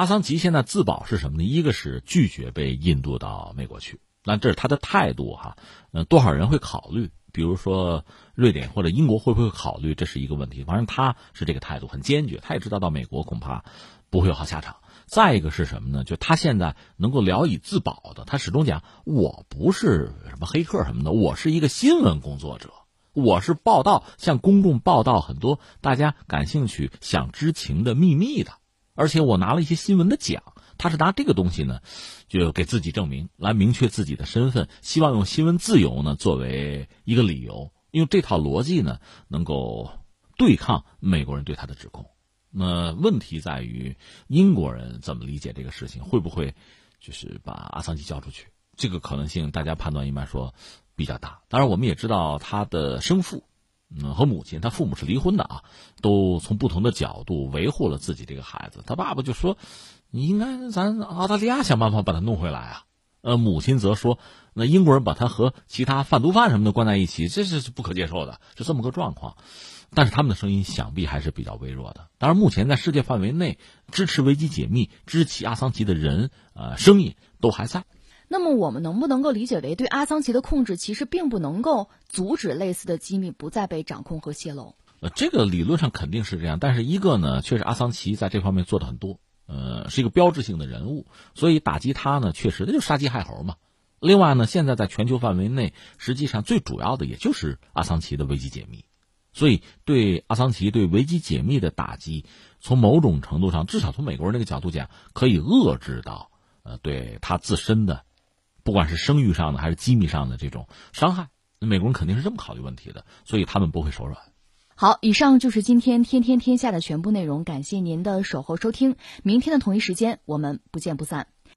阿桑奇现在自保是什么呢？一个是拒绝被引渡到美国去，那这是他的态度哈。嗯，多少人会考虑？比如说瑞典或者英国会不会考虑？这是一个问题。反正他是这个态度，很坚决。他也知道到美国恐怕不会有好下场。再一个是什么呢？就他现在能够聊以自保的，他始终讲我不是什么黑客什么的，我是一个新闻工作者，我是报道向公众报道很多大家感兴趣想知情的秘密的。而且我拿了一些新闻的奖，他是拿这个东西呢，就给自己证明，来明确自己的身份，希望用新闻自由呢作为一个理由，用这套逻辑呢能够对抗美国人对他的指控。那问题在于英国人怎么理解这个事情，会不会就是把阿桑奇交出去？这个可能性大家判断一般说比较大。当然，我们也知道他的生父。嗯，和母亲，他父母是离婚的啊，都从不同的角度维护了自己这个孩子。他爸爸就说：“你应该咱澳大利亚想办法把他弄回来啊。”呃，母亲则说：“那英国人把他和其他贩毒犯什么的关在一起，这是不可接受的，是这么个状况。”但是他们的声音想必还是比较微弱的。当然，目前在世界范围内支持危机解密、支持阿桑奇的人，呃，声音都还在。那么我们能不能够理解为，对阿桑奇的控制其实并不能够阻止类似的机密不再被掌控和泄露？呃，这个理论上肯定是这样，但是一个呢，确实阿桑奇在这方面做的很多，呃，是一个标志性的人物，所以打击他呢，确实那就杀鸡害猴嘛。另外呢，现在在全球范围内，实际上最主要的也就是阿桑奇的危机解密，所以对阿桑奇对危机解密的打击，从某种程度上，至少从美国人那个角度讲，可以遏制到呃对他自身的。不管是声誉上的还是机密上的这种伤害，美国人肯定是这么考虑问题的，所以他们不会手软。好，以上就是今天天天天下的全部内容，感谢您的守候收听，明天的同一时间我们不见不散。